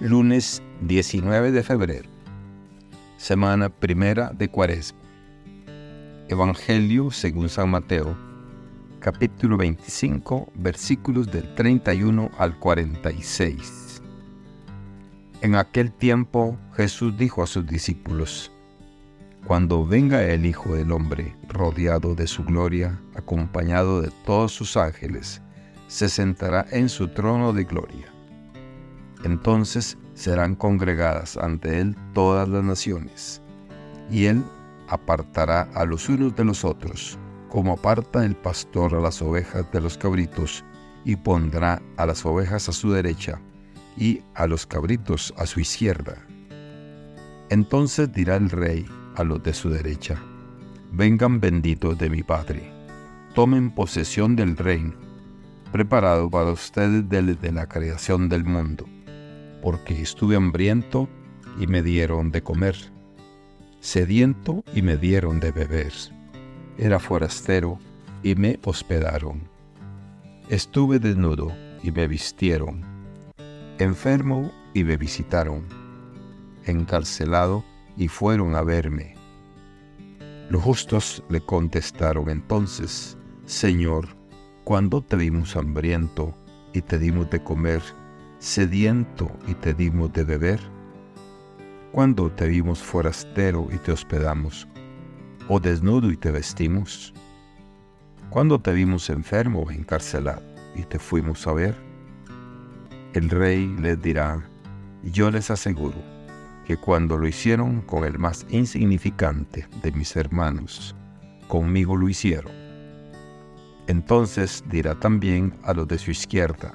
lunes 19 de febrero, semana primera de Cuaresma. Evangelio según San Mateo, capítulo 25, versículos del 31 al 46. En aquel tiempo Jesús dijo a sus discípulos, Cuando venga el Hijo del Hombre rodeado de su gloria, acompañado de todos sus ángeles, se sentará en su trono de gloria entonces serán congregadas ante él todas las naciones, y él apartará a los unos de los otros, como aparta el pastor a las ovejas de los cabritos, y pondrá a las ovejas a su derecha, y a los cabritos a su izquierda. Entonces dirá el rey a los de su derecha, Vengan benditos de mi Padre, tomen posesión del reino, preparado para ustedes desde la creación del mundo porque estuve hambriento y me dieron de comer, sediento y me dieron de beber, era forastero y me hospedaron, estuve desnudo y me vistieron, enfermo y me visitaron, encarcelado y fueron a verme. Los justos le contestaron entonces, Señor, cuando te vimos hambriento y te dimos de comer, sediento y te dimos de beber? Cuando te vimos forastero y te hospedamos? ¿O desnudo y te vestimos? Cuando te vimos enfermo o encarcelado y te fuimos a ver? El rey les dirá, yo les aseguro que cuando lo hicieron con el más insignificante de mis hermanos, conmigo lo hicieron. Entonces dirá también a los de su izquierda,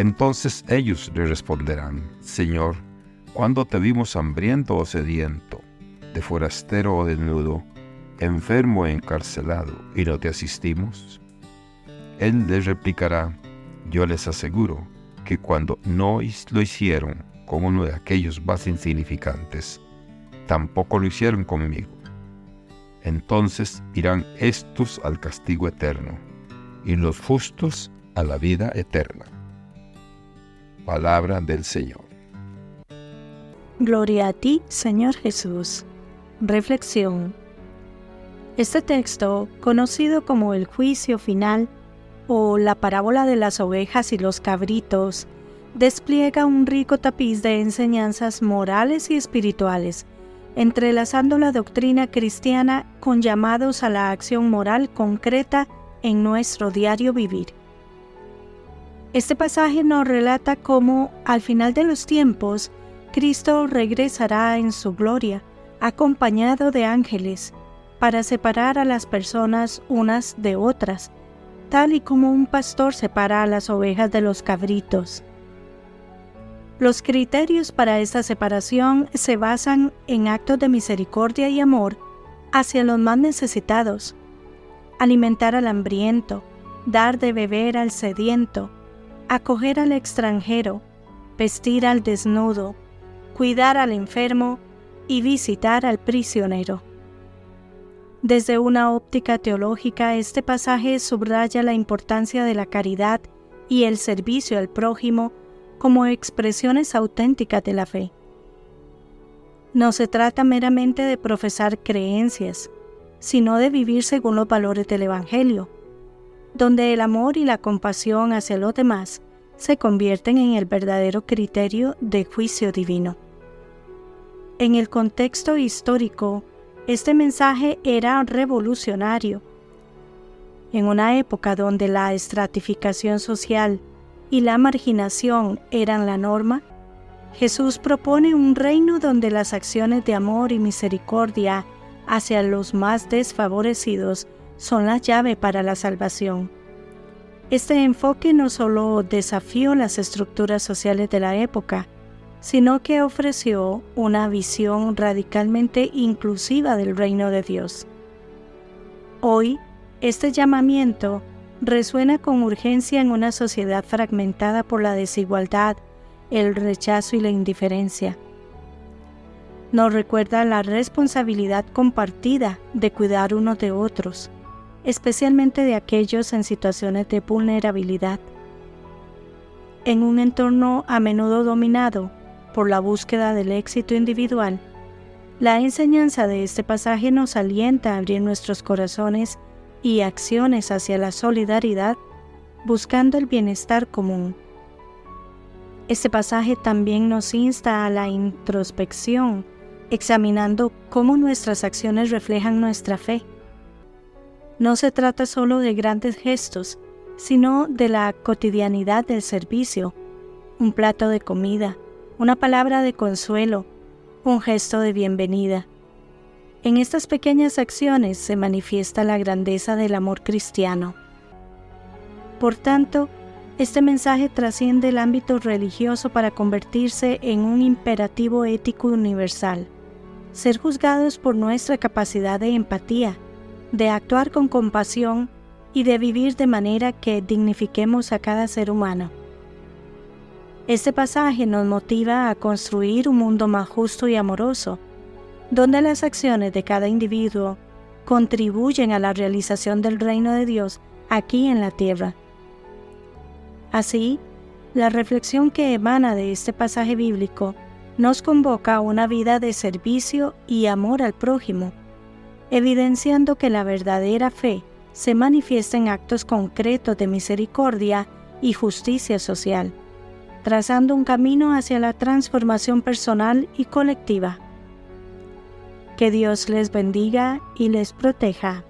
entonces ellos le responderán, Señor, ¿cuándo te vimos hambriento o sediento, de forastero o desnudo, enfermo o encarcelado, y no te asistimos? Él les replicará, yo les aseguro que cuando no lo hicieron con uno de aquellos más insignificantes, tampoco lo hicieron conmigo. Entonces irán estos al castigo eterno, y los justos a la vida eterna. Palabra del Señor. Gloria a ti, Señor Jesús. Reflexión. Este texto, conocido como el juicio final o la parábola de las ovejas y los cabritos, despliega un rico tapiz de enseñanzas morales y espirituales, entrelazando la doctrina cristiana con llamados a la acción moral concreta en nuestro diario vivir. Este pasaje nos relata cómo al final de los tiempos Cristo regresará en su gloria, acompañado de ángeles, para separar a las personas unas de otras, tal y como un pastor separa a las ovejas de los cabritos. Los criterios para esta separación se basan en actos de misericordia y amor hacia los más necesitados, alimentar al hambriento, dar de beber al sediento, acoger al extranjero, vestir al desnudo, cuidar al enfermo y visitar al prisionero. Desde una óptica teológica, este pasaje subraya la importancia de la caridad y el servicio al prójimo como expresiones auténticas de la fe. No se trata meramente de profesar creencias, sino de vivir según los valores del Evangelio donde el amor y la compasión hacia los demás se convierten en el verdadero criterio de juicio divino. En el contexto histórico, este mensaje era revolucionario. En una época donde la estratificación social y la marginación eran la norma, Jesús propone un reino donde las acciones de amor y misericordia hacia los más desfavorecidos son la llave para la salvación. Este enfoque no solo desafió las estructuras sociales de la época, sino que ofreció una visión radicalmente inclusiva del reino de Dios. Hoy, este llamamiento resuena con urgencia en una sociedad fragmentada por la desigualdad, el rechazo y la indiferencia. Nos recuerda la responsabilidad compartida de cuidar unos de otros, especialmente de aquellos en situaciones de vulnerabilidad. En un entorno a menudo dominado por la búsqueda del éxito individual, la enseñanza de este pasaje nos alienta a abrir nuestros corazones y acciones hacia la solidaridad, buscando el bienestar común. Este pasaje también nos insta a la introspección, examinando cómo nuestras acciones reflejan nuestra fe. No se trata solo de grandes gestos, sino de la cotidianidad del servicio, un plato de comida, una palabra de consuelo, un gesto de bienvenida. En estas pequeñas acciones se manifiesta la grandeza del amor cristiano. Por tanto, este mensaje trasciende el ámbito religioso para convertirse en un imperativo ético universal. Ser juzgados por nuestra capacidad de empatía, de actuar con compasión y de vivir de manera que dignifiquemos a cada ser humano. Este pasaje nos motiva a construir un mundo más justo y amoroso, donde las acciones de cada individuo contribuyen a la realización del reino de Dios aquí en la tierra. Así, la reflexión que emana de este pasaje bíblico nos convoca a una vida de servicio y amor al prójimo, evidenciando que la verdadera fe se manifiesta en actos concretos de misericordia y justicia social, trazando un camino hacia la transformación personal y colectiva. Que Dios les bendiga y les proteja.